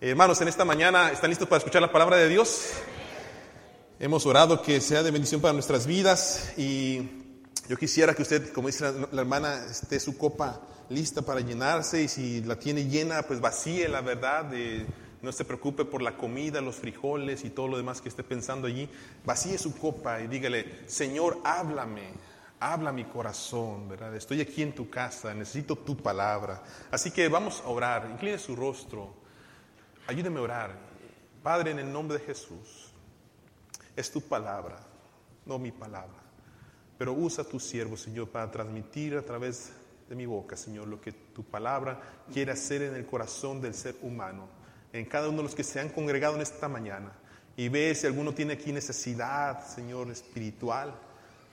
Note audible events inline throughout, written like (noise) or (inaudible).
Hermanos, en esta mañana, ¿están listos para escuchar la palabra de Dios? Hemos orado que sea de bendición para nuestras vidas y yo quisiera que usted, como dice la, hermana, esté su copa lista para llenarse y si la tiene llena, pues vacíe la verdad. No se preocupe por la comida, los frijoles y todo lo demás que esté pensando allí. Vacíe su copa y dígale, Señor, háblame, habla mi corazón, ¿verdad? Estoy aquí en tu casa, necesito tu palabra. Así que vamos a orar, incline su rostro, ayúdeme a orar. Padre, en el nombre de Jesús, es tu palabra, no mi palabra. Pero usa tu siervo, Señor, para transmitir a través de mi boca, Señor, lo que tu palabra quiere hacer en el corazón del ser humano en cada uno de los que se han congregado en esta mañana y ve si alguno tiene aquí necesidad, Señor, espiritual,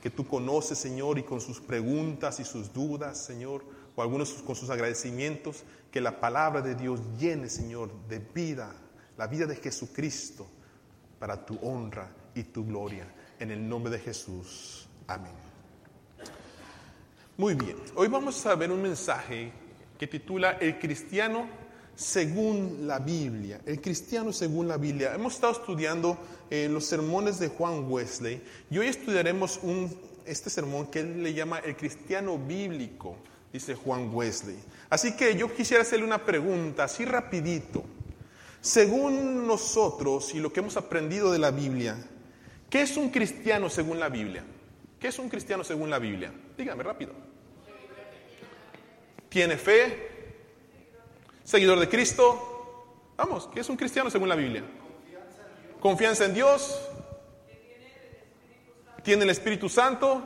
que tú conoces, Señor, y con sus preguntas y sus dudas, Señor, o algunos con sus agradecimientos, que la palabra de Dios llene, Señor, de vida, la vida de Jesucristo, para tu honra y tu gloria. En el nombre de Jesús. Amén. Muy bien, hoy vamos a ver un mensaje que titula El cristiano según la Biblia, el cristiano según la Biblia. Hemos estado estudiando eh, los sermones de Juan Wesley y hoy estudiaremos este sermón que él le llama el cristiano bíblico, dice Juan Wesley. Así que yo quisiera hacerle una pregunta, así rapidito. Según nosotros y lo que hemos aprendido de la Biblia, ¿qué es un cristiano según la Biblia? ¿Qué es un cristiano según la Biblia? Dígame rápido. ¿Tiene fe? seguidor de Cristo. Vamos, ¿qué es un cristiano según la Biblia? Confianza en Dios. Tiene el Espíritu Santo.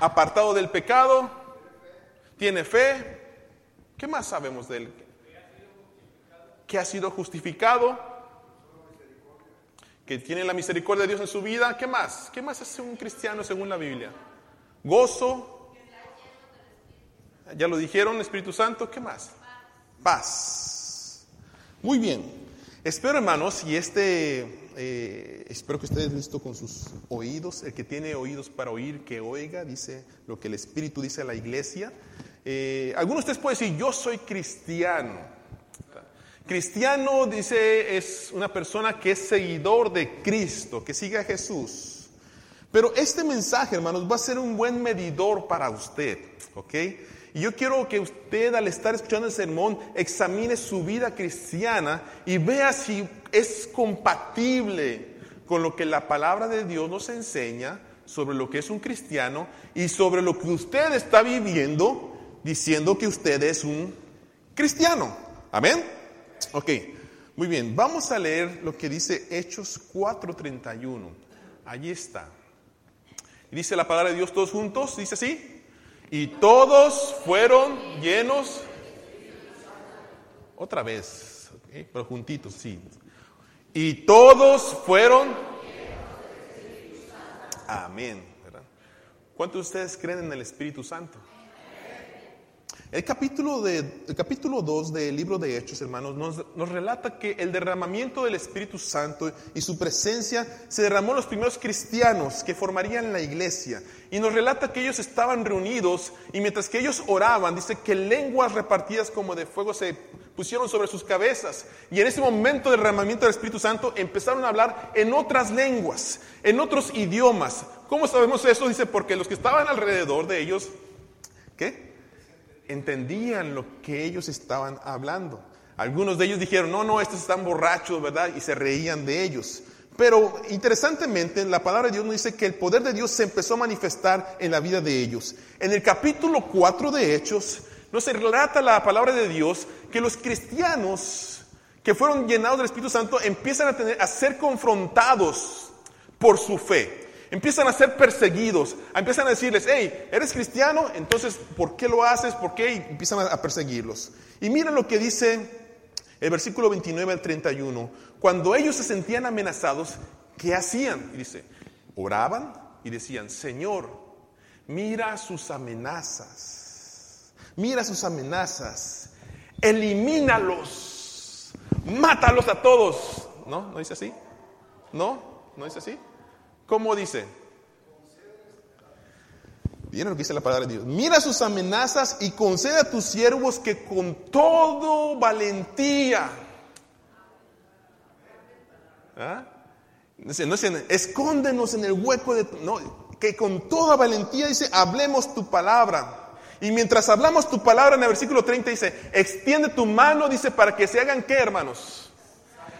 Apartado del pecado. Tiene fe. ¿Qué más sabemos de él? Que ha sido justificado. Que tiene la misericordia de Dios en su vida. ¿Qué más? ¿Qué más es un cristiano según la Biblia? Gozo. Ya lo dijeron, Espíritu Santo. ¿Qué más? paz. Muy bien. Espero, hermanos, y este, eh, espero que esté listo con sus oídos. El que tiene oídos para oír, que oiga, dice lo que el Espíritu dice a la iglesia. Eh, algunos de ustedes pueden decir, yo soy cristiano. Cristiano, dice, es una persona que es seguidor de Cristo, que sigue a Jesús. Pero este mensaje, hermanos, va a ser un buen medidor para usted, ¿ok? Y yo quiero que usted al estar escuchando el sermón examine su vida cristiana y vea si es compatible con lo que la palabra de Dios nos enseña sobre lo que es un cristiano y sobre lo que usted está viviendo diciendo que usted es un cristiano. Amén. Ok, muy bien. Vamos a leer lo que dice Hechos 4:31. Allí está. dice la palabra de Dios todos juntos. Dice así. Y todos fueron llenos. Otra vez, pero juntitos, sí. Y todos fueron. Amén. ¿Cuántos de ustedes creen en el Espíritu Santo? El capítulo, de, el capítulo 2 del libro de Hechos, hermanos, nos, relata que el derramamiento del Espíritu Santo y su presencia se derramó en los primeros cristianos que formarían la iglesia. Y nos relata que ellos estaban reunidos y mientras que ellos oraban, dice que lenguas repartidas como de fuego se pusieron sobre sus cabezas. Y en ese momento del derramamiento del Espíritu Santo empezaron a hablar en otras lenguas, en otros idiomas. ¿Cómo sabemos eso? Dice, porque los que estaban alrededor de ellos, ¿qué? Entendían lo que ellos estaban hablando. Algunos de ellos dijeron, no, no, estos están borrachos, ¿verdad? Y se reían de ellos. Pero interesantemente, la palabra de Dios nos dice que el poder de Dios se empezó a manifestar en la vida de ellos. En el capítulo 4 de Hechos, nos relata la palabra de Dios que los cristianos que fueron llenados del Espíritu Santo empiezan a, tener, a ser confrontados por su fe empiezan a ser perseguidos, empiezan a decirles, hey, ¿eres cristiano? Entonces, ¿por qué lo haces? ¿Por qué? Y empiezan a perseguirlos. Y miren lo que dice el versículo 29 al 31. Cuando ellos se sentían amenazados, ¿qué hacían? Y dice, oraban y decían, Señor, mira sus amenazas, mira sus amenazas, elimínalos, mátalos a todos. ¿No? ¿No dice así? ¿No? ¿No dice así? ¿Cómo dice? Miren lo que dice la palabra de Dios. Mira sus amenazas y concede a tus siervos que con todo valentía ¿Ah? No dicen, escóndenos en el hueco de... No, que con toda valentía dice, hablemos tu palabra. Y mientras hablamos tu palabra en el versículo 30 dice, extiende tu mano, dice, para que se hagan qué, hermanos?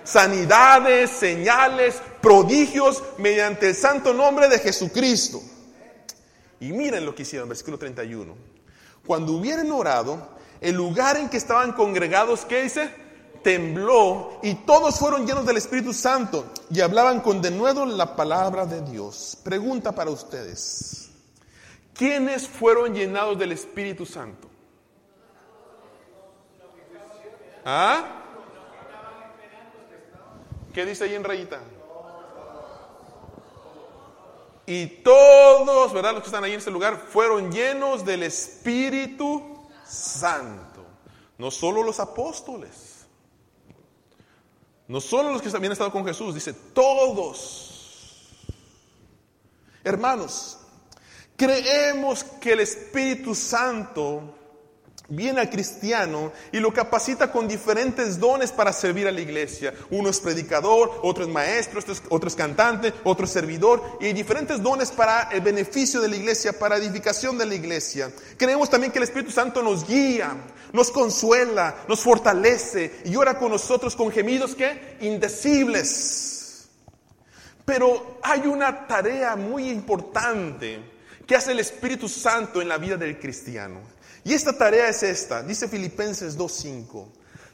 Sanidades, señales, prodigios mediante el santo nombre de Jesucristo. Y miren lo que hicieron, versículo 31. Cuando hubieran orado, el lugar en que estaban congregados, ¿qué dice? Tembló y todos fueron llenos del Espíritu Santo y hablaban con denuedo la palabra de Dios. Pregunta para ustedes. ¿Quiénes fueron llenados del Espíritu Santo? ¿Ah? ¿Qué dice ahí en rayita? Y todos, ¿verdad? Los que están ahí en este lugar fueron llenos del Espíritu Santo. No solo los apóstoles. No solo los que habían estado con Jesús. Dice, todos. Hermanos, creemos que el Espíritu Santo viene al cristiano y lo capacita con diferentes dones para servir a la iglesia. Uno es predicador, otro es maestro, otro es, cantante, otro es servidor y diferentes dones para el beneficio de la iglesia, para edificación de la iglesia. Creemos también que el Espíritu Santo nos guía, nos consuela, nos fortalece y ora con nosotros con gemidos que indecibles. Pero hay una tarea muy importante que hace el Espíritu Santo en la vida del cristiano. Y esta tarea es esta, dice Filipenses 2.5,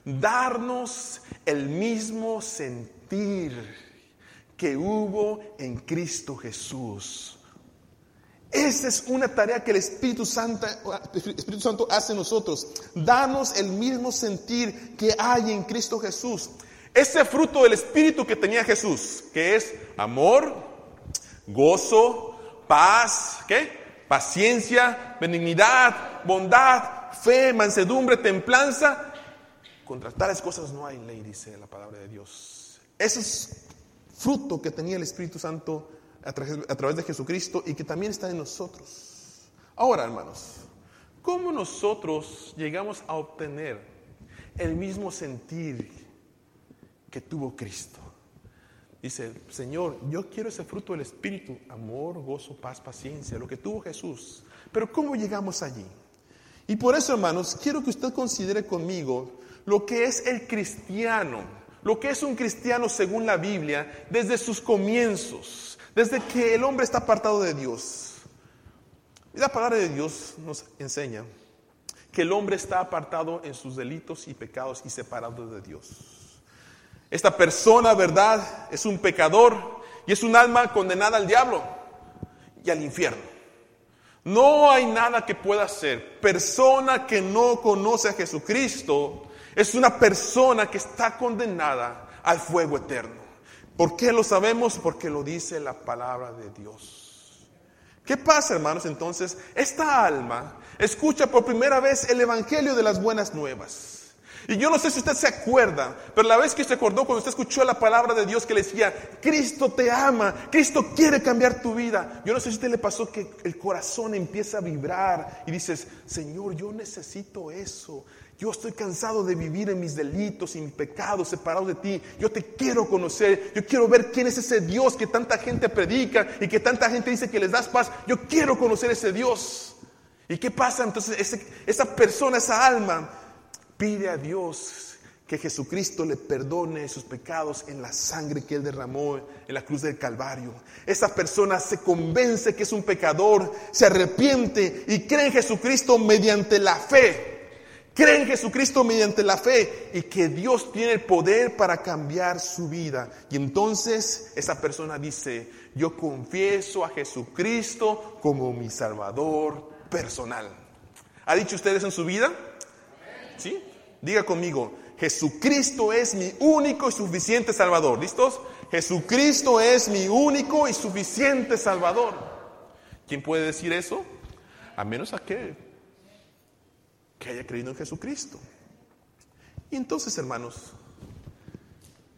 darnos el mismo sentir que hubo en Cristo Jesús. Esa es una tarea que el Espíritu Santo, Espíritu Santo hace en nosotros, darnos el mismo sentir que hay en Cristo Jesús. Ese fruto del Espíritu que tenía Jesús, que es amor, gozo, paz, ¿qué? Paciencia, benignidad, bondad, fe, mansedumbre, templanza. Contra tales cosas no hay ley, dice la palabra de Dios. Ese es fruto que tenía el Espíritu Santo a través de Jesucristo y que también está en nosotros. Ahora, hermanos, ¿cómo nosotros llegamos a obtener el mismo sentir que tuvo Cristo? Dice, Señor, yo quiero ese fruto del Espíritu, amor, gozo, paz, paciencia, lo que tuvo Jesús. Pero ¿cómo llegamos allí? Y por eso, hermanos, quiero que usted considere conmigo lo que es el cristiano, lo que es un cristiano según la Biblia, desde sus comienzos, desde que el hombre está apartado de Dios. La palabra de Dios nos enseña que el hombre está apartado en sus delitos y pecados y separado de Dios. Esta persona, ¿verdad? Es un pecador y es un alma condenada al diablo y al infierno. No hay nada que pueda hacer. Persona que no conoce a Jesucristo es una persona que está condenada al fuego eterno. ¿Por qué lo sabemos? Porque lo dice la palabra de Dios. ¿Qué pasa, hermanos? Entonces, esta alma escucha por primera vez el Evangelio de las buenas nuevas. Y yo no sé si usted se acuerda, pero la vez que se acordó cuando usted escuchó la palabra de Dios que le decía, Cristo te ama, Cristo quiere cambiar tu vida. Yo no sé si a usted le pasó que el corazón empieza a vibrar y dices, Señor, yo necesito eso. Yo estoy cansado de vivir en mis delitos y mis pecados separados de ti. Yo te quiero conocer. Yo quiero ver quién es ese Dios que tanta gente predica y que tanta gente dice que les das paz. Yo quiero conocer ese Dios. ¿Y qué pasa? Entonces esa persona, esa alma, pide a Dios que Jesucristo le perdone sus pecados en la sangre que Él derramó en la cruz del Calvario. Esa persona se convence que es un pecador, se arrepiente y cree en Jesucristo mediante la fe. Cree en Jesucristo mediante la fe y que Dios tiene el poder para cambiar su vida. Y entonces esa persona dice, yo confieso a Jesucristo como mi Salvador personal. ¿Ha dicho ustedes en su vida? ¿Sí? Diga conmigo, Jesucristo es mi único y suficiente Salvador. ¿Listos? Jesucristo es mi único y suficiente Salvador. ¿Quién puede decir eso? A menos aquel que haya creído en Jesucristo. Y entonces, hermanos,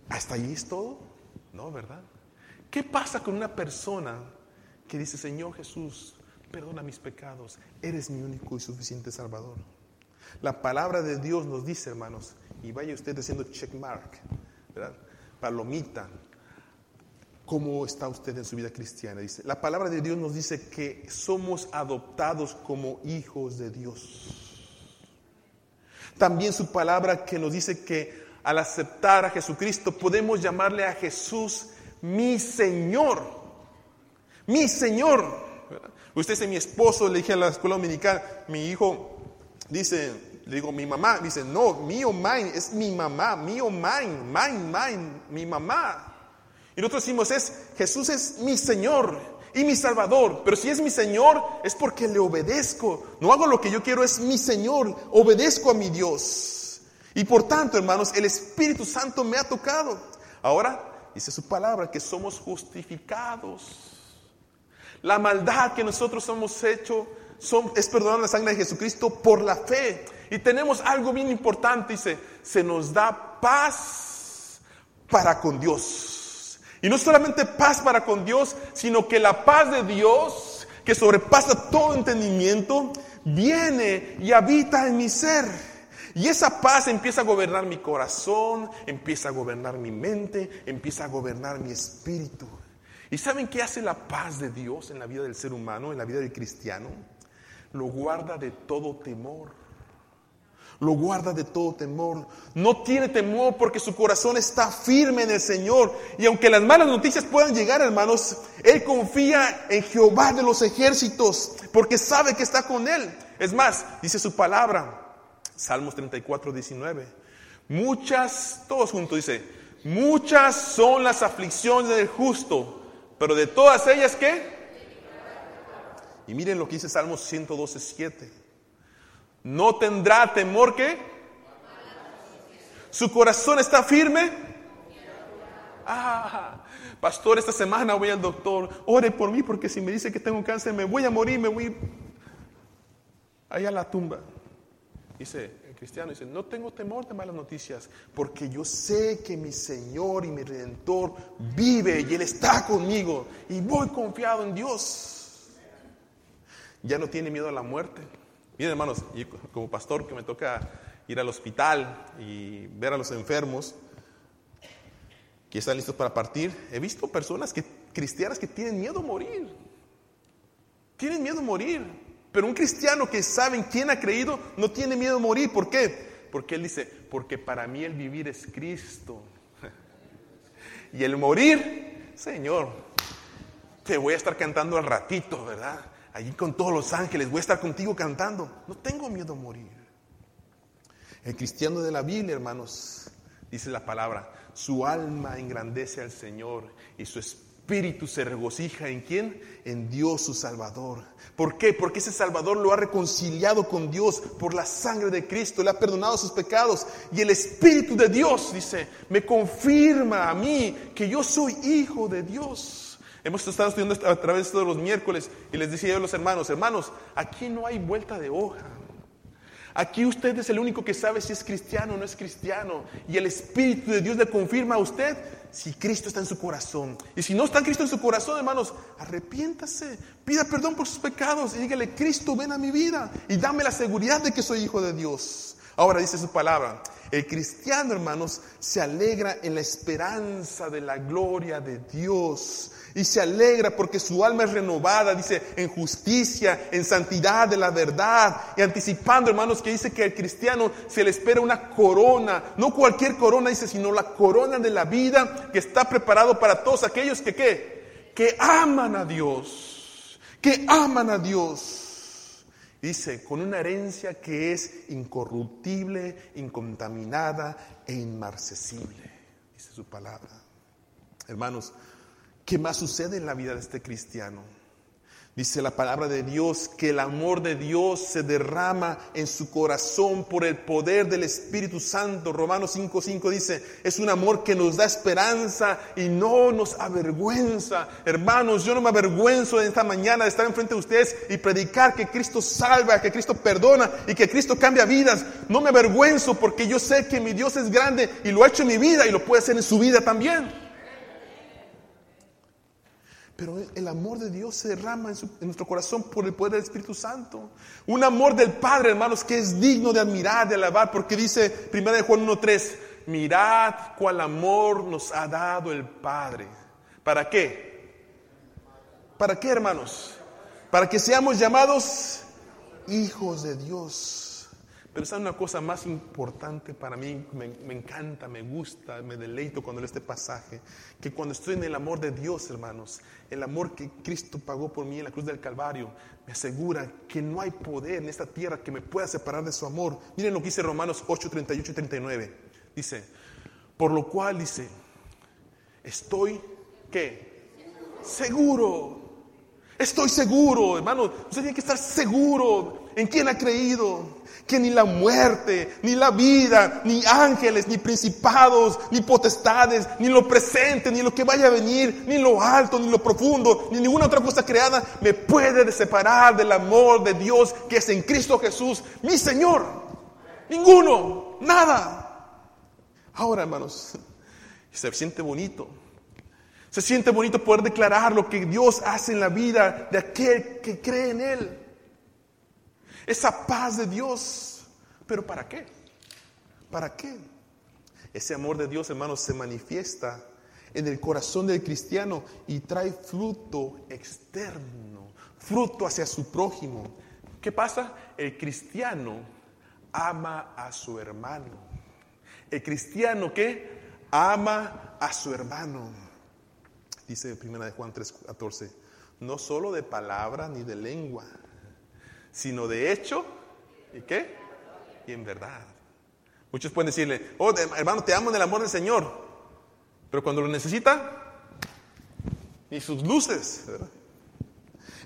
¿hasta allí es todo? No, ¿verdad? ¿Qué pasa con una persona que dice, Señor Jesús, perdona mis pecados, eres mi único y suficiente Salvador? La palabra de Dios nos dice, hermanos, y vaya usted haciendo check mark, palomita, ¿Cómo está usted en su vida cristiana? Dice, la palabra de Dios nos dice que somos adoptados como hijos de Dios. También su palabra que nos dice que al aceptar a Jesucristo podemos llamarle a Jesús mi Señor. Mi Señor. Usted es mi esposo, le dije a la escuela dominical, mi hijo dice, le digo mi mamá, dice, no, mío, mine, es mi mamá, mío, mine, mine, mine, mi mamá. Y nosotros decimos, es, Jesús es mi Señor y mi Salvador. Pero si es mi Señor, es porque le obedezco. No hago lo que yo quiero, es mi Señor. Obedezco a mi Dios. Y por tanto, hermanos, el Espíritu Santo me ha tocado. Ahora, dice su palabra, que somos justificados. La maldad que nosotros hemos hecho es perdonar la sangre de Jesucristo por la fe. Y tenemos algo bien importante, dice, se nos da paz para con Dios. Y no solamente paz para con Dios, sino que la paz de Dios, que sobrepasa todo entendimiento, viene y habita en mi ser. Y esa paz empieza a gobernar mi corazón, empieza a gobernar mi mente, empieza a gobernar mi espíritu. ¿Y saben qué hace la paz de Dios en la vida del ser humano, en la vida del cristiano? Lo guarda de todo temor lo guarda de todo temor. No tiene temor porque su corazón está firme en el Señor. Y aunque las malas noticias puedan llegar, hermanos, Él confía en Jehová de los ejércitos porque sabe que está con Él. Es más, dice su palabra, Salmos 34, 19. Muchas, todos juntos dice, muchas son las aflicciones del justo, pero de todas ellas, ¿qué? Y miren lo que dice Salmos 112, 7 no tendrá temor que su corazón está firme. Ah, pastor, esta semana voy al doctor, ore por mí porque si me dice que tengo cáncer me voy a morir, me voy allá a la tumba. Dice el cristiano, dice, no tengo temor de malas noticias porque yo sé que mi Señor y mi Redentor vive y Él está conmigo y voy confiado en Dios. Ya no tiene miedo a la muerte Miren, hermanos, como pastor que me toca ir al hospital y ver a los enfermos que están listos para partir, he visto personas que, cristianas que tienen miedo a morir. Tienen miedo a morir. Pero un cristiano que sabe en quién ha creído no tiene miedo a morir. ¿Por qué? Porque él dice, porque para mí el vivir es Cristo. (laughs) y el morir, Señor, te voy a estar cantando al ratito, ¿verdad? Allí con todos los ángeles, voy a estar contigo cantando. No tengo miedo a morir. El cristiano de la Biblia, hermanos, dice la palabra, su alma engrandece al Señor y su espíritu se regocija en quién? En Dios su Salvador. ¿Por qué? Porque ese Salvador lo ha reconciliado con Dios por la sangre de Cristo, le ha perdonado sus pecados y el Espíritu de Dios, dice, me confirma a mí que yo soy hijo de Dios. Hemos estado estudiando a través de los miércoles y les decía a los hermanos, hermanos, aquí no hay vuelta de hoja. Aquí usted es el único que sabe si es cristiano o no es cristiano. Y el Espíritu de Dios le confirma a usted si Cristo está en su corazón. Y si no está Cristo en su corazón, hermanos, arrepiéntase, pida perdón por sus pecados y dígale, Cristo, ven a mi vida y dame la seguridad de que soy hijo de Dios. Ahora dice su palabra, el cristiano, hermanos, se alegra en la esperanza de la gloria de Dios y se alegra porque su alma es renovada, dice, en justicia, en santidad de la verdad. Y anticipando, hermanos, que dice que al cristiano se le espera una corona, no cualquier corona, dice, sino la corona de la vida que está preparado para todos aquellos que, ¿qué? Que aman a Dios, que aman a Dios. Dice, con una herencia que es incorruptible, incontaminada e inmarcesible. Dice su palabra. Hermanos, ¿Qué más sucede en la vida de este cristiano? Dice la palabra de Dios que el amor de Dios se derrama en su corazón por el poder del Espíritu Santo. Romanos 5:5 dice, es un amor que nos da esperanza y no nos avergüenza. Hermanos, yo no me avergüenzo de esta mañana de estar enfrente de ustedes y predicar que Cristo salva, que Cristo perdona y que Cristo cambia vidas. No me avergüenzo porque yo sé que mi Dios es grande y lo ha hecho en mi vida y lo puede hacer en su vida también. Pero el amor de Dios se derrama en, nuestro corazón por el poder del Espíritu Santo. Un amor del Padre, hermanos, que es digno de admirar, de alabar, porque dice 1 Juan 1.3, mirad cuál amor nos ha dado el Padre, ¿Para qué? ¿Para qué, hermanos? Para que seamos llamados hijos de Dios. Pero es una cosa más importante para mí, me, encanta, me gusta, me deleito cuando leo este pasaje, que cuando estoy en el amor de Dios, hermanos, el amor que Cristo pagó por mí en la cruz del Calvario, me asegura que no hay poder en esta tierra que me pueda separar de su amor. Miren lo que dice Romanos 8, 38 y 39. Dice, por lo cual dice, estoy, ¿qué? Seguro. Estoy seguro, hermano. Usted tiene que estar seguro en quién ha creído que ni la muerte, ni la vida, ni ángeles, ni principados, ni potestades, ni lo presente, ni lo que vaya a venir, ni lo alto, ni lo profundo, ni ninguna otra cosa creada me puede separar del amor de Dios que es en Cristo Jesús, mi Señor. Ninguno, nada. Ahora, hermanos, se siente bonito. Se siente bonito poder declarar lo que Dios hace en la vida de aquel que cree en Él esa paz de Dios. ¿Pero para qué? ¿Para qué? Ese amor de Dios, hermanos, se manifiesta en el corazón del cristiano y trae fruto externo, fruto hacia su prójimo. ¿Qué pasa? El cristiano ama a su hermano. El cristiano que ama a su hermano. Dice primera de Juan 3:14, no solo de palabra ni de lengua, sino de hecho y qué? Y en verdad. Muchos pueden decirle, oh hermano, te amo en el amor del Señor, pero cuando lo necesita, ni sus luces.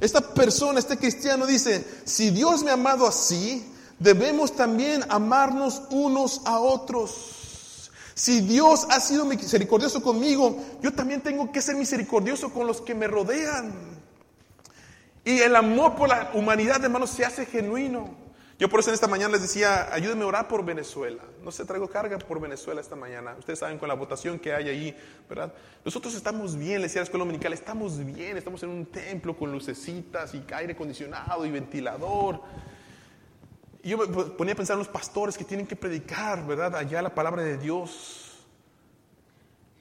Esta persona, este cristiano dice, si Dios me ha amado así, debemos también amarnos unos a otros. Si Dios ha sido misericordioso conmigo, yo también tengo que ser misericordioso con los que me rodean. Y el amor por la humanidad, hermanos, se hace genuino. Yo por eso en esta mañana les decía, ayúdenme a orar por Venezuela. No sé, traigo carga por Venezuela esta mañana. Ustedes saben con la votación que hay ahí, ¿verdad? Nosotros estamos bien, les decía la escuela dominical, estamos bien, estamos en un templo con lucecitas y aire acondicionado y ventilador. Y yo me ponía a pensar en los pastores que tienen que predicar, ¿verdad? Allá la palabra de Dios.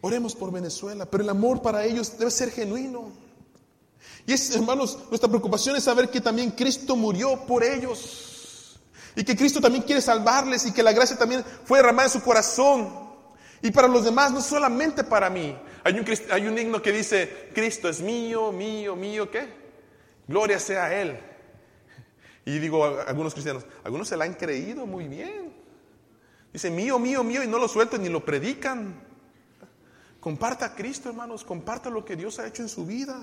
Oremos por Venezuela, pero el amor para ellos debe ser genuino. Y es, hermanos, nuestra preocupación es saber que también Cristo murió por ellos. Y que Cristo también quiere salvarles y que la gracia también fue derramada en su corazón. Y para los demás, no solamente para mí. Hay un, hay un himno que dice, Cristo es mío, mío, mío, ¿qué? Gloria sea a Él. Y digo a algunos cristianos, algunos se la han creído muy bien. Dice, mío, mío, mío, y no lo sueltan ni lo predican. Comparta a Cristo, hermanos, comparta lo que Dios ha hecho en su vida.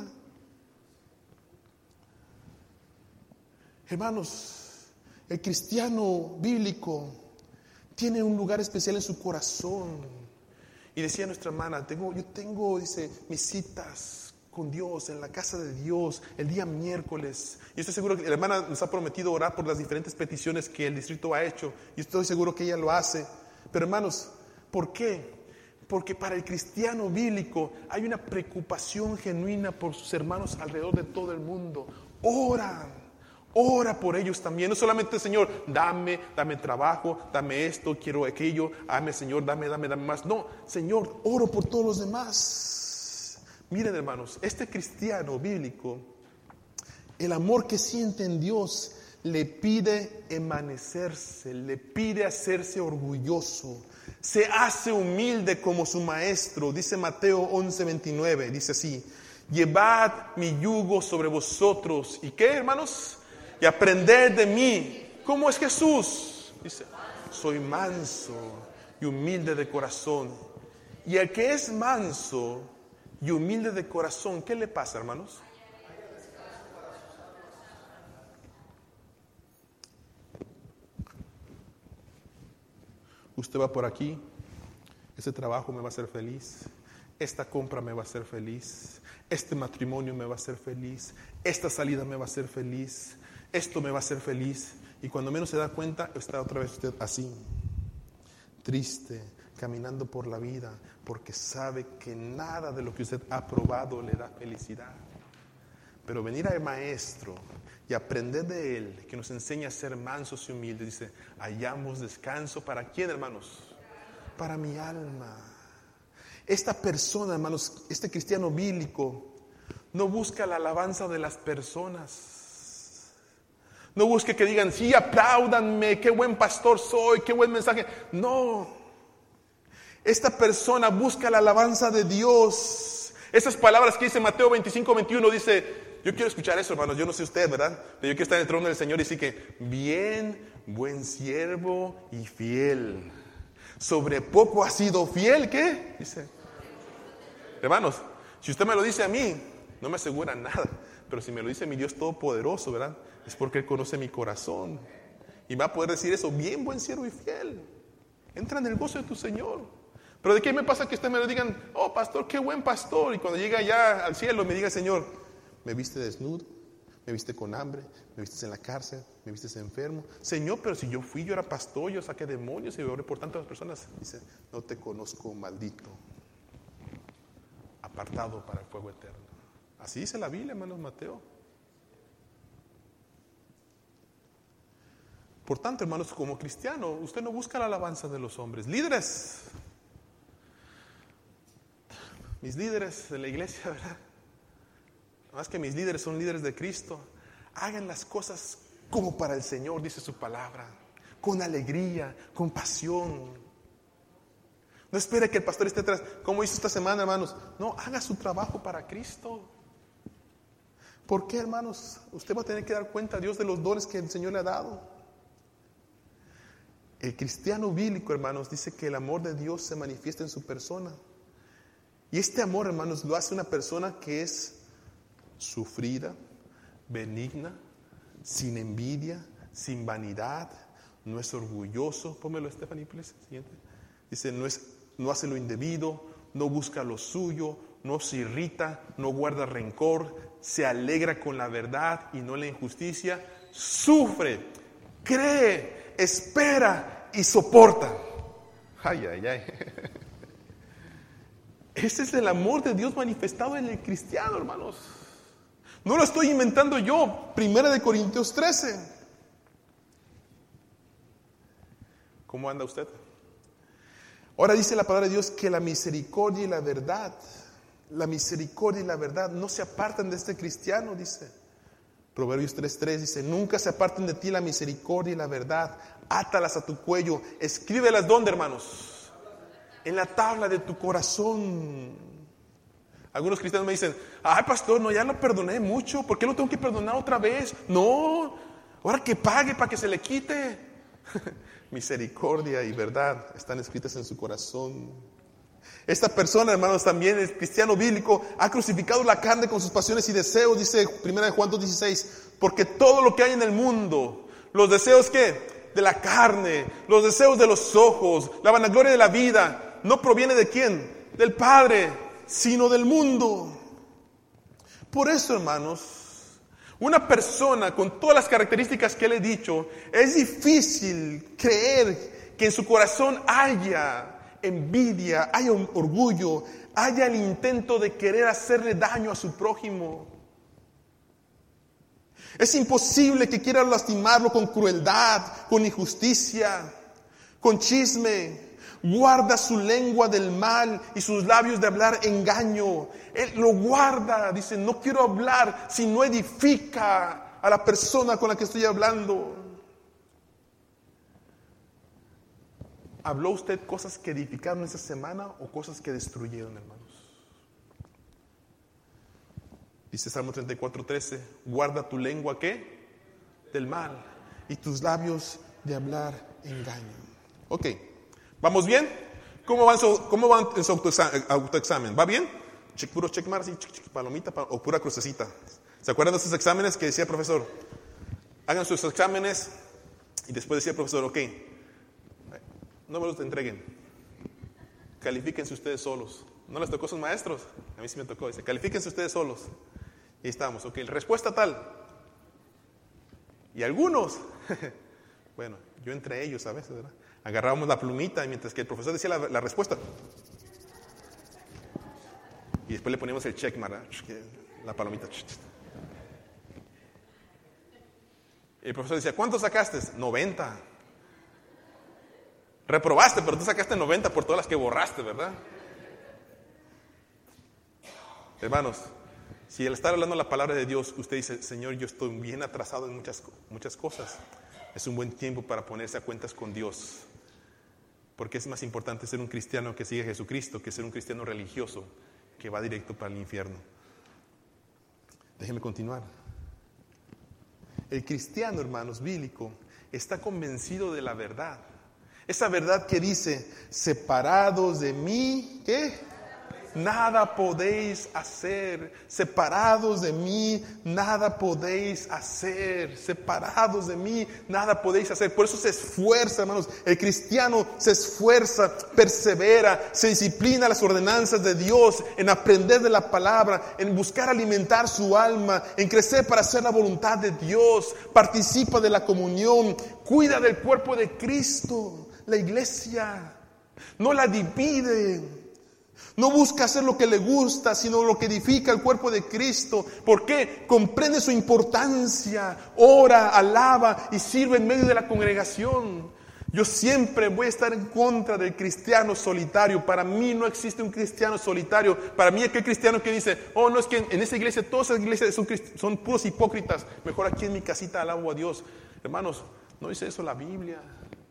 Hermanos, el cristiano bíblico tiene un lugar especial en su corazón. Y decía nuestra hermana, tengo, yo tengo, dice, mis citas con Dios, en la casa de Dios, el día miércoles. Y estoy seguro que la hermana nos ha prometido orar por las diferentes peticiones que el distrito ha hecho. Y estoy seguro que ella lo hace. Pero hermanos, ¿por qué? Porque para el cristiano bíblico hay una preocupación genuina por sus hermanos alrededor de todo el mundo. Oran Ora por ellos también. No solamente, Señor, dame, dame trabajo, dame esto, quiero aquello, ame, Señor, dame, dame, dame más. No, Señor, oro por todos los demás. Miren, hermanos, este cristiano bíblico, el amor que siente en Dios le pide emanecerse, le pide hacerse orgulloso. Se hace humilde como su maestro, dice Mateo 11, 29, dice así, llevad mi yugo sobre vosotros. ¿Y qué, hermanos? Y aprender de mí. ¿Cómo es Jesús? Dice, soy manso y humilde de corazón. Y el que es manso y humilde de corazón, ¿qué le pasa, hermanos? Usted va por aquí, ese trabajo me va a hacer feliz, esta compra me va a hacer feliz, este matrimonio me va a hacer feliz, esta salida me va a hacer feliz, esto me va a hacer feliz. Y cuando menos se da cuenta, está otra vez usted así, triste, caminando por la vida, porque sabe que nada de lo que usted ha probado le da felicidad. Pero venir al maestro y aprender de él, que nos enseña a ser mansos y humildes, dice, hallamos descanso para quién, hermanos? Para mi alma. Esta persona, hermanos, este cristiano bíblico, no busca la alabanza de las personas. No busque que digan, sí, apláudanme, qué buen pastor soy, qué buen mensaje. No. Esta persona busca la alabanza de Dios. Esas palabras que dice Mateo 25, 21, dice, yo quiero escuchar eso, hermanos. Yo no sé usted, ¿verdad? Pero yo quiero estar en el trono del Señor y decir que, bien, buen siervo y fiel. Sobre poco ha sido fiel, ¿qué? Dice. Hermanos, si usted me lo dice a mí, no me asegura nada. Pero si me lo dice mi Dios Todopoderoso, ¿verdad? Es porque Él conoce mi corazón. Y va a poder decir eso, bien, buen siervo y fiel. Entra en el gozo de tu Señor. Pero ¿de qué me pasa que usted me lo digan, oh pastor, qué buen pastor? Y cuando llega ya al cielo me diga, Señor, me viste desnudo, me viste con hambre, me viste en la cárcel, me viste enfermo. Señor, pero si yo fui, yo era pastor, yo saqué demonios y oré por tantas personas. Dice, no te conozco, maldito, apartado para el fuego eterno. Así dice la Biblia, hermanos Mateo. Por tanto, hermanos, como cristiano, usted no busca la alabanza de los hombres. Líderes, mis líderes de la iglesia, (laughs) ¿verdad? Más que mis líderes son líderes de Cristo. Hagan las cosas como para el Señor, dice su palabra. Con alegría, con pasión. No espere que el pastor esté atrás, como hizo esta semana, hermanos. No, haga su trabajo para Cristo. ¿Por qué, hermanos? Usted va a tener que dar cuenta a Dios de los dones que el Señor le ha dado. El cristiano bíblico, hermanos, dice que el amor de Dios se manifiesta en su persona. Y este amor, hermanos, lo hace una persona que es sufrida, benigna, sin envidia, sin vanidad, no es orgulloso. Pómelo, Stephanie, please. Siguiente. Dice, no, es, no hace lo indebido, no busca lo suyo, no se irrita, no guarda rencor, se alegra con la verdad y no la injusticia, sufre, cree, espera y soporta. Ay, ay, ay. (laughs) Ese es el amor de Dios manifestado en el cristiano, hermanos. No lo estoy inventando yo. Primera de Corintios 13. ¿Cómo anda usted? Ahora dice la palabra de Dios que la misericordia y la verdad, la misericordia y la verdad no se apartan de este cristiano, dice. Proverbios 3:3 dice, nunca se aparten de ti la misericordia y la verdad, átalas a tu cuello, escríbelas ¿dónde, hermanos? En la tabla de tu corazón. Algunos cristianos me dicen, ay pastor, no, ya lo perdoné mucho, ¿por qué lo tengo que perdonar otra vez? No, ahora que pague para que se le quite. (laughs) Misericordia y verdad están escritas en su corazón. Esta persona, hermanos, también es cristiano bíblico, ha crucificado la carne con sus pasiones y deseos, dice 1 Juan 2.16, porque todo lo que hay en el mundo, los deseos que de la carne, los deseos de los ojos, la vanagloria de la vida, no proviene de quién? Del Padre, sino del mundo. Por eso, hermanos, una persona con todas las características que le he dicho, es difícil creer que en su corazón haya envidia, haya un orgullo, haya el intento de querer hacerle daño a su prójimo. Es imposible que quiera lastimarlo con crueldad, con injusticia, con chisme, guarda su lengua del mal y sus labios de hablar engaño. Él lo guarda, dice, no quiero hablar si no edifica a la persona con la que estoy hablando. ¿Habló usted cosas que edificaron esa semana o cosas que destruyeron, hermanos? Dice Salmo 34, 13, guarda tu lengua qué? Del mal y tus labios de hablar engaño. Ok. ¿Vamos bien? ¿Cómo van, su, cómo van en su autoexamen? ¿Va bien? Check, puro check mark, así, palomita o pura crucecita. ¿Se acuerdan de esos exámenes que decía el profesor? Hagan sus exámenes y después decía el profesor, ok, no me los entreguen. Califíquense ustedes solos. ¿No les tocó a sus maestros? A mí sí me tocó. Dice, califíquense ustedes solos. Y estamos, ok, respuesta tal. Y algunos, (laughs) bueno, yo entre ellos a veces, ¿verdad? Agarrábamos la plumita mientras que el profesor decía la, respuesta. Y después le poníamos el check, la palomita. el profesor decía, ¿cuánto sacaste? 90. Reprobaste, pero tú sacaste 90 por todas las que borraste, ¿verdad? Hermanos, si al estar hablando la palabra de Dios, usted dice, Señor, yo estoy bien atrasado en muchas, muchas cosas, es un buen tiempo para ponerse a cuentas con Dios. Porque es más importante ser un cristiano que sigue a Jesucristo que ser un cristiano religioso que va directo para el infierno. Déjeme continuar. El cristiano, hermanos, bíblico, está convencido de la verdad. Esa verdad que dice, separados de mí, ¿qué? nada podéis hacer. Separados de mí, nada podéis hacer. Separados de mí, nada podéis hacer. Por eso se esfuerza, hermanos. El cristiano se esfuerza, persevera, se disciplina las ordenanzas de Dios, en aprender de la palabra, en buscar alimentar su alma, en crecer para hacer la voluntad de Dios. Participa de la comunión, cuida del cuerpo de Cristo, la iglesia. No la divide no busca hacer lo que le gusta, sino lo que edifica el cuerpo de Cristo. ¿Por qué? Comprende su importancia, ora, alaba y sirve en medio de la congregación. Yo siempre voy a estar en contra del cristiano solitario. Para mí no existe un cristiano solitario. Para mí aquel cristiano que dice, oh, no es que en esa iglesia, todas esas iglesias son, son puros hipócritas. Mejor aquí en mi casita alabo a Dios. Hermanos, no dice eso la Biblia.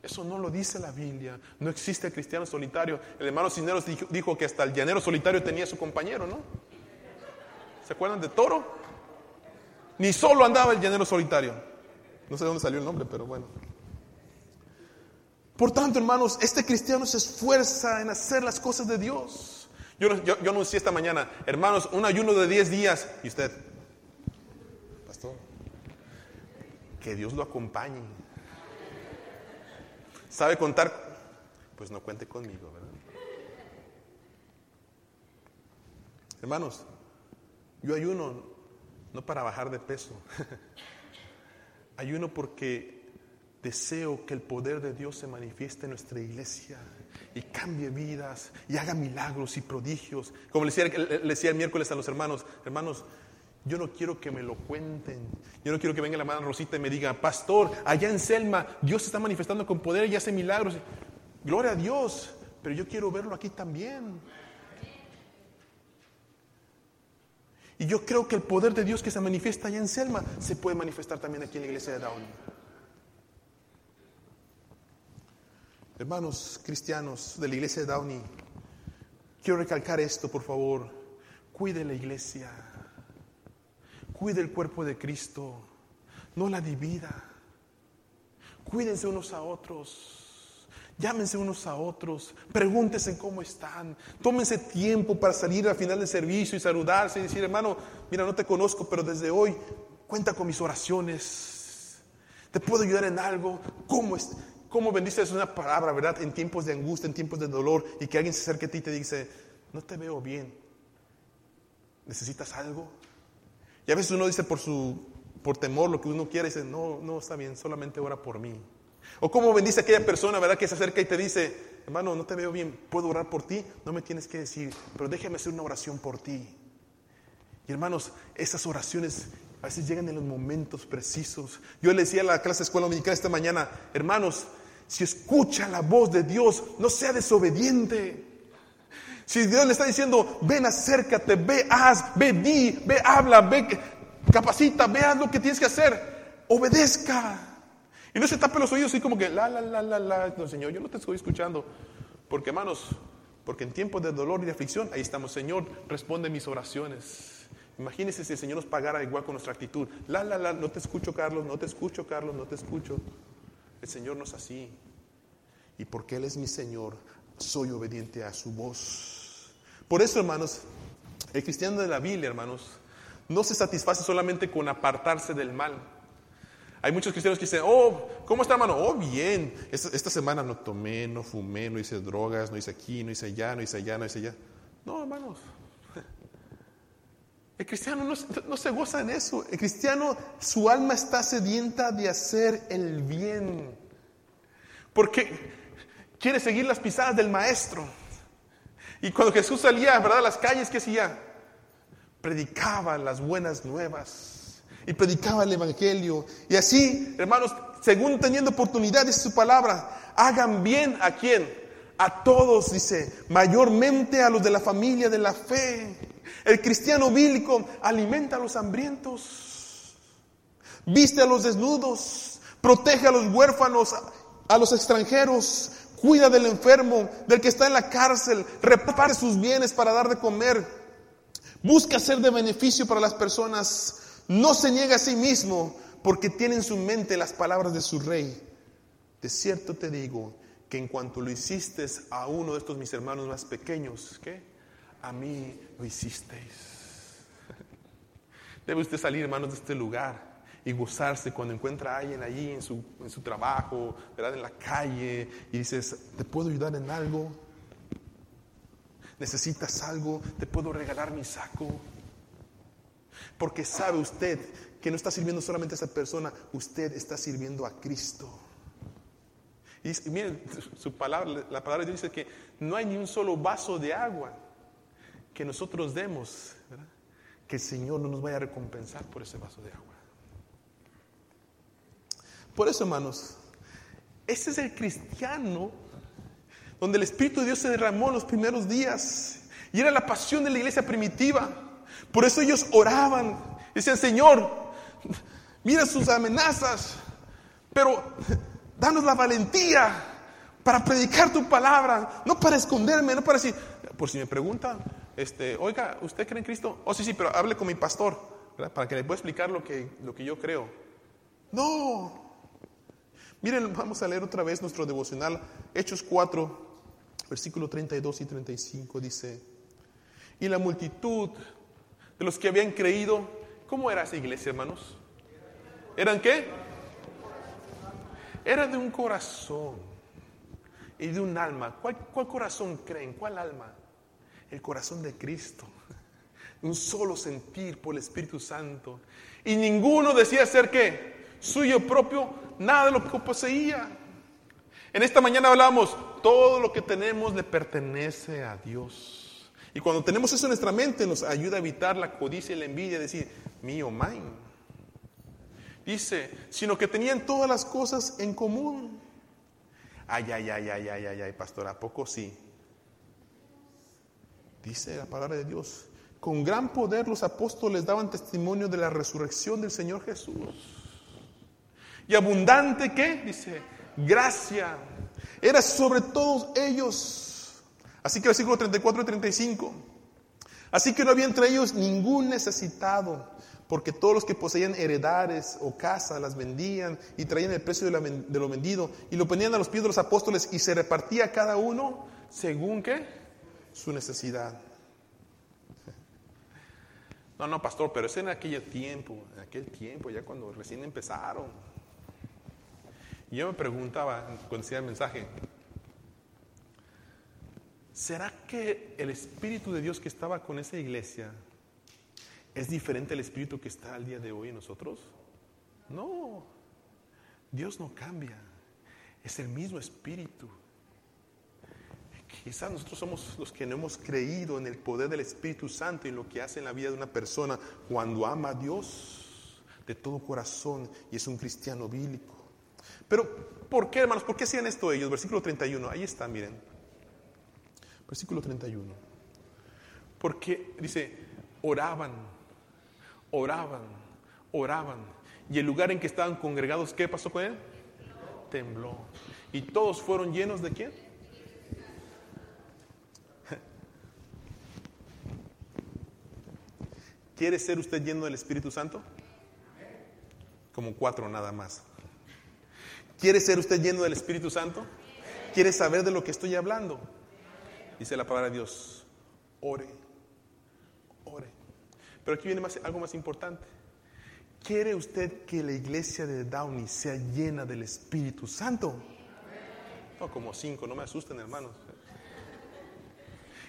Eso no lo dice la Biblia. No existe cristiano solitario. El hermano Cisneros dijo, que hasta el llanero solitario tenía su compañero, ¿no? ¿Se acuerdan de Toro? Ni solo andaba el llanero solitario. No sé de dónde salió el nombre, pero bueno. Por tanto, hermanos, este cristiano se esfuerza en hacer las cosas de Dios. Yo, yo, anuncié esta mañana, hermanos, un ayuno de 10 días. ¿Y usted? Pastor, que Dios lo acompañe. ¿Sabe contar? Pues no cuente conmigo, ¿verdad? Hermanos, yo ayuno no para bajar de peso. (laughs) ayuno porque deseo que el poder de Dios se manifieste en nuestra iglesia y cambie vidas y haga milagros y prodigios. Como le decía, le decía el miércoles a los hermanos, hermanos, yo no quiero que me lo cuenten. Yo no quiero que venga la mano Rosita y me diga, pastor, allá en Selma, Dios se está manifestando con poder y hace milagros. Gloria a Dios, pero yo quiero verlo aquí también. Y yo creo que el poder de Dios que se manifiesta allá en Selma se puede manifestar también aquí en la iglesia de Downey. Hermanos cristianos de la iglesia de Downey, quiero recalcar esto, por favor. Cuide la iglesia. Cuide el cuerpo de Cristo, no la divida. Cuídense unos a otros. Llámense unos a otros, pregúntense cómo están, tómense tiempo para salir al final del servicio y saludarse y decir, hermano, mira, no te conozco, pero desde hoy cuenta con mis oraciones. ¿Te puedo ayudar en algo? ¿Cómo, es, cómo bendices una palabra, verdad? En tiempos de angustia, en tiempos de dolor, y que alguien se acerque a ti y te dice, no te veo bien. ¿Necesitas algo? Y a veces uno dice por su por temor lo que uno quiere, dice, no, no está bien, solamente ora por mí. O como bendice a aquella persona, ¿verdad? Que se acerca y te dice, hermano, no te veo bien, ¿puedo orar por ti? No me tienes que decir, pero déjame hacer una oración por ti. Y hermanos, esas oraciones a veces llegan en los momentos precisos. Yo le decía a la clase de escuela dominical esta mañana, hermanos, si escucha la voz de Dios, no sea desobediente. Si Dios le está diciendo, ven, acércate, ve, haz, ve, di, ve, habla, ve, capacita, ve, haz lo que tienes que hacer, obedezca. Y no se tape los oídos así como que, la, la, la, la, la, no, Señor, yo no te estoy escuchando. Porque, hermanos, porque en tiempos de dolor y de aflicción, ahí estamos, Señor, responde mis oraciones. Imagínense si el Señor nos pagara igual con nuestra actitud. La, la, la, no te escucho, Carlos, no te escucho, Carlos, no te escucho. El Señor no es así. Y porque Él es mi Señor, soy obediente a su voz. Por eso, hermanos, el cristiano de la Biblia, hermanos, no se satisface solamente con apartarse del mal. Hay muchos cristianos que dicen, oh, ¿cómo está, hermano? Oh, bien. Esta, semana no tomé, no fumé, no hice drogas, no hice aquí, no hice allá, no hice allá, no hice allá. No, hermanos. (laughs) El cristiano no, no se goza en eso. El cristiano, su alma está sedienta de hacer el bien. Porque quiere seguir las pisadas del maestro. Y cuando Jesús salía, ¿verdad? A las calles, ¿qué hacía? Predicaba las buenas nuevas. Y predicaba el Evangelio. Y así, hermanos, según teniendo oportunidad, de su palabra, hagan bien a quién? A todos, dice, mayormente a los de la familia de la fe. El cristiano bíblico alimenta a los hambrientos, viste a los desnudos, protege a los huérfanos, a los extranjeros, cuida del enfermo, del que está en la cárcel, reparte sus bienes para dar de comer, busca ser de beneficio para las personas, no se niega a sí mismo porque tiene en su mente las palabras de su rey. De cierto te digo que en cuanto lo hiciste a uno de estos mis hermanos más pequeños, ¿qué? A mí lo hicisteis. (laughs) Debe usted salir, hermanos, de este lugar y gozarse cuando encuentra a alguien allí en su, en su trabajo, ¿verdad? en la calle, y dices, ¿te puedo ayudar en algo? ¿Necesitas algo? ¿Te puedo regalar mi saco? Porque sabe usted que no está sirviendo solamente a esa persona, usted está sirviendo a Cristo. Y, miren, su palabra, la palabra de Dios dice que no hay ni un solo vaso de agua que nosotros demos, que el Señor no nos vaya a recompensar por ese vaso de agua. Por eso, hermanos, ese es el cristiano donde el Espíritu de Dios se derramó en los primeros días. Y era la pasión de la iglesia primitiva. Por eso ellos oraban. Decían, Señor, mira sus amenazas, pero danos la valentía para predicar tu palabra, no para esconderme, no para decir, por si me preguntan, este, oiga, ¿usted cree en Cristo? Oh, sí, sí, pero hable con mi pastor, para que le pueda explicar lo que, lo que yo creo. No, Miren, vamos a leer otra vez nuestro devocional, Hechos 4, versículo 32 y 35, dice, y la multitud de los que habían creído, ¿cómo era esa iglesia, hermanos? ¿Eran qué? Era de un corazón y de un alma. ¿Cuál, cuál corazón creen? ¿Cuál alma? El corazón de Cristo. (laughs) Un solo sentir por el Espíritu Santo. Y ninguno decía ser qué? Suyo propio, nada de lo que poseía. En esta mañana hablamos, todo lo que tenemos le pertenece a Dios. Y cuando tenemos eso en nuestra mente nos ayuda a evitar la codicia y la envidia, decir, mío, mine. Dice, sino que tenían todas las cosas en común. Ay, ay, ay, ay, ay, ay, ay, pastor, ¿a poco sí? Dice la palabra de Dios. Con gran poder los apóstoles daban testimonio de la resurrección del Señor Jesús y abundante ¿qué? Dice, gracia. Era sobre todos ellos. Así que versículo 34 y 35. Así que no había entre ellos ningún necesitado, porque todos los que poseían heredades o casas las vendían y traían el precio de, lo vendido y lo ponían a los pies de los apóstoles y se repartía cada uno según qué? Su necesidad. No, no, pastor, pero es en aquel tiempo, en aquel tiempo, ya cuando recién empezaron. Y yo me preguntaba cuando decía el mensaje, ¿será que el Espíritu de Dios que estaba con esa iglesia es diferente al Espíritu que está al día de hoy en nosotros? No, Dios no cambia, es el mismo Espíritu. Quizás nosotros somos los que no hemos creído en el poder del Espíritu Santo y lo que hace en la vida de una persona cuando ama a Dios de todo corazón y es un cristiano bíblico. Pero, ¿por qué, hermanos? ¿Por qué hacían esto ellos? Versículo 31, ahí está, miren. Versículo 31. Porque dice, oraban, oraban, oraban. Y el lugar en que estaban congregados, ¿qué pasó con él? Tembló. Y todos fueron llenos de quién? (laughs) ¿Quiere ser usted lleno del Espíritu Santo? Como cuatro nada más. ¿Quiere ser usted lleno del Espíritu Santo? ¿Quiere saber de lo que estoy hablando? Dice la palabra de Dios, ore, ore. Pero aquí viene algo más importante. ¿Quiere usted que la iglesia de Downey sea llena del Espíritu Santo? No, como cinco, no me asusten hermanos.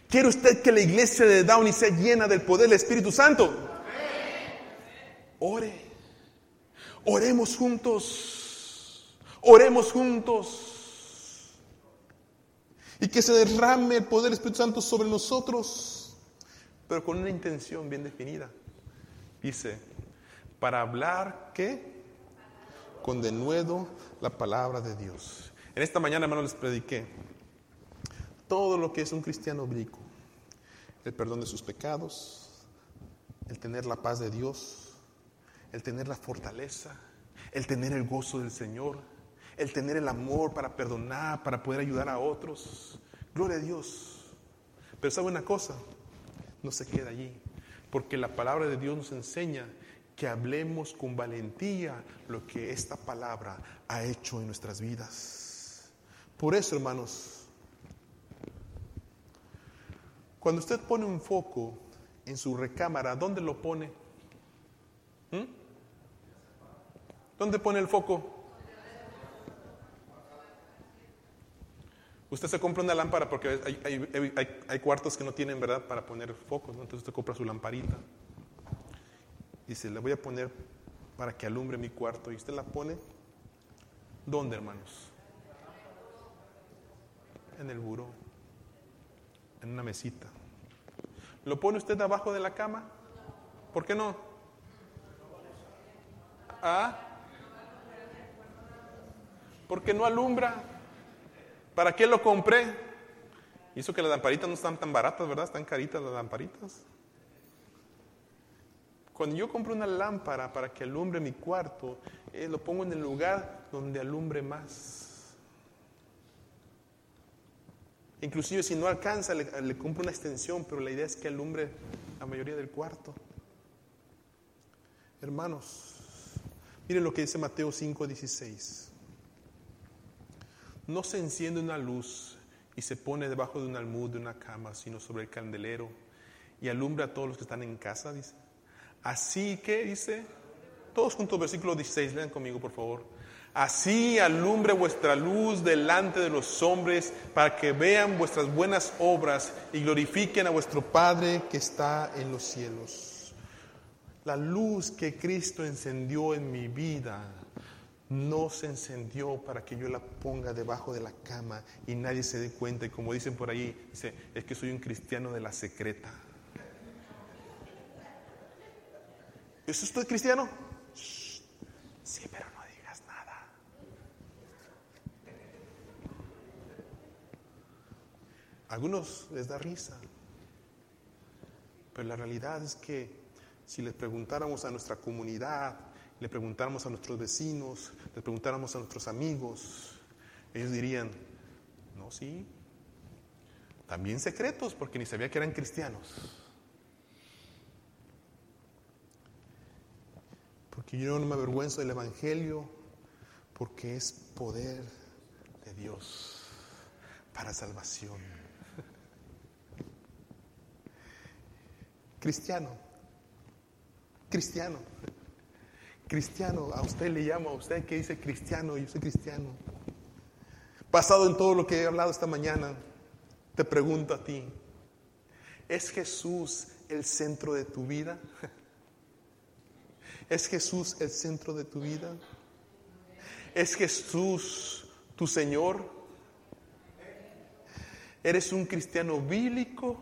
¿Quiere usted que la iglesia de Downey sea llena del poder del Espíritu Santo? Ore. Oremos juntos. Oremos juntos. Y que se derrame el poder del Espíritu Santo sobre nosotros, pero con una intención bien definida. Dice, para hablar qué? Con denuedo la palabra de Dios. En esta mañana, hermano, les prediqué todo lo que es un cristiano bíblico. El perdón de sus pecados, el tener la paz de Dios, el tener la fortaleza, el tener el gozo del Señor, el tener el amor para perdonar, para poder ayudar a otros. Gloria a Dios. Pero sabe una cosa, no se queda allí, porque la palabra de Dios nos enseña que hablemos con valentía lo que esta palabra ha hecho en nuestras vidas. Por eso, hermanos, cuando usted pone un foco en su recámara, ¿dónde lo pone? ¿Mm? ¿Dónde pone el foco? Usted se compra una lámpara porque hay, cuartos que no tienen, ¿verdad?, para poner focos, Entonces usted compra su lamparita. Dice, le voy a poner para que alumbre mi cuarto. Y usted la pone, ¿dónde, hermanos? En el buró, en una mesita. ¿Lo pone usted abajo de la cama? ¿Por qué no? ¿Ah? Porque no alumbra. ¿Para qué lo compré? Hizo que las lamparitas no están tan baratas, ¿verdad? Están caritas las lamparitas. Cuando yo compro una lámpara para que alumbre mi cuarto, eh, lo pongo en el lugar donde alumbre más. Inclusive si no alcanza, le, le compro una extensión, pero la idea es que alumbre la mayoría del cuarto. Hermanos, miren lo que dice Mateo 5:16. No se enciende una luz y se pone debajo de un almud de una cama, sino sobre el candelero y alumbra a todos los que están en casa, dice. Así que, dice, todos juntos, versículo 16, lean conmigo, por favor. Así alumbre vuestra luz delante de los hombres para que vean vuestras buenas obras y glorifiquen a vuestro Padre que está en los cielos. La luz que Cristo encendió en mi vida no se encendió para que yo la ponga debajo de la cama y nadie se dé cuenta. Y como dicen por ahí, es que soy un cristiano de la secreta. ¿Es usted cristiano? Sí, pero no digas nada. algunos les da risa, pero la realidad es que si les preguntáramos a nuestra comunidad, le preguntáramos a nuestros vecinos, le preguntáramos a nuestros amigos, ellos dirían, no, sí, también secretos, porque ni sabía que eran cristianos. Porque yo no me avergüenzo del Evangelio, porque es poder de Dios para salvación. Cristiano, cristiano. Cristiano, a usted le llamo, a usted que dice cristiano, yo soy cristiano. Basado en todo lo que he hablado esta mañana, te pregunto a ti, ¿es Jesús el centro de tu vida? (laughs) ¿Es Jesús el centro de tu vida? ¿Es Jesús tu Señor? ¿Eres un cristiano bíblico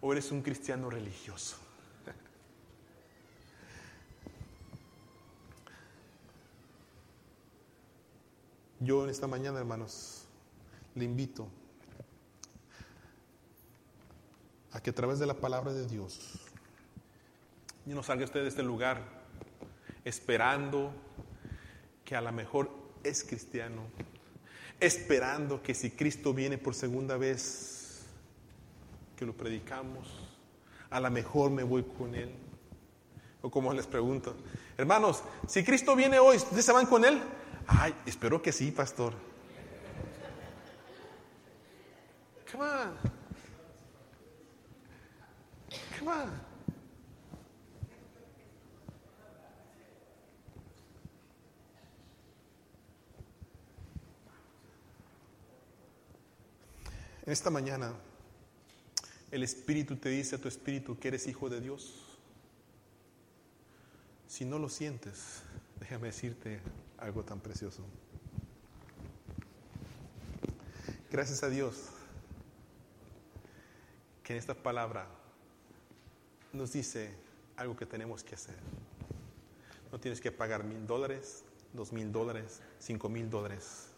o eres un cristiano religioso? Yo en esta mañana, hermanos, le invito a que a través de la palabra de Dios no salga usted de este lugar esperando que a lo mejor es cristiano, esperando que si Cristo viene por segunda vez, que lo predicamos, a lo mejor me voy con Él. O como les pregunto, hermanos, si Cristo viene hoy, ¿ustedes se van con Él? Ay, espero que sí, pastor. Come on. Come on. En esta mañana, el Espíritu te dice a tu Espíritu que eres hijo de Dios. Si no lo sientes, déjame decirte, algo tan precioso. Gracias a Dios que en esta palabra nos dice algo que tenemos que hacer. No tienes que pagar mil dólares, dos mil dólares, cinco mil dólares.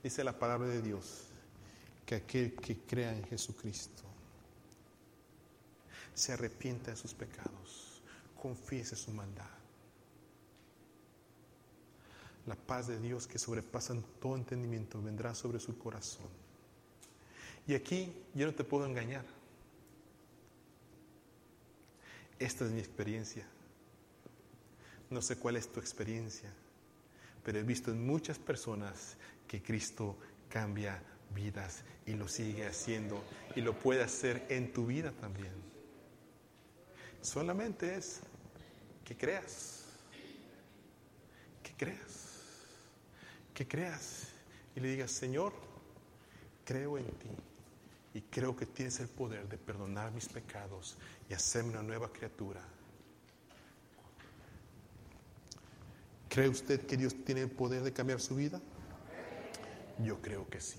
Dice la palabra de Dios que aquel que crea en Jesucristo se arrepienta de sus pecados, confiese su maldad. La paz de Dios que sobrepasa todo entendimiento vendrá sobre su corazón. Y aquí yo no te puedo engañar. Esta es mi experiencia. No sé cuál es tu experiencia, pero he visto en muchas personas que Cristo cambia vidas y lo sigue haciendo y lo puede hacer en tu vida también. Solamente es que creas, que creas, que creas y le digas, Señor, creo en ti y creo que tienes el poder de perdonar mis pecados y hacerme una nueva criatura. ¿Cree usted que Dios tiene el poder de cambiar su vida? Yo creo que sí.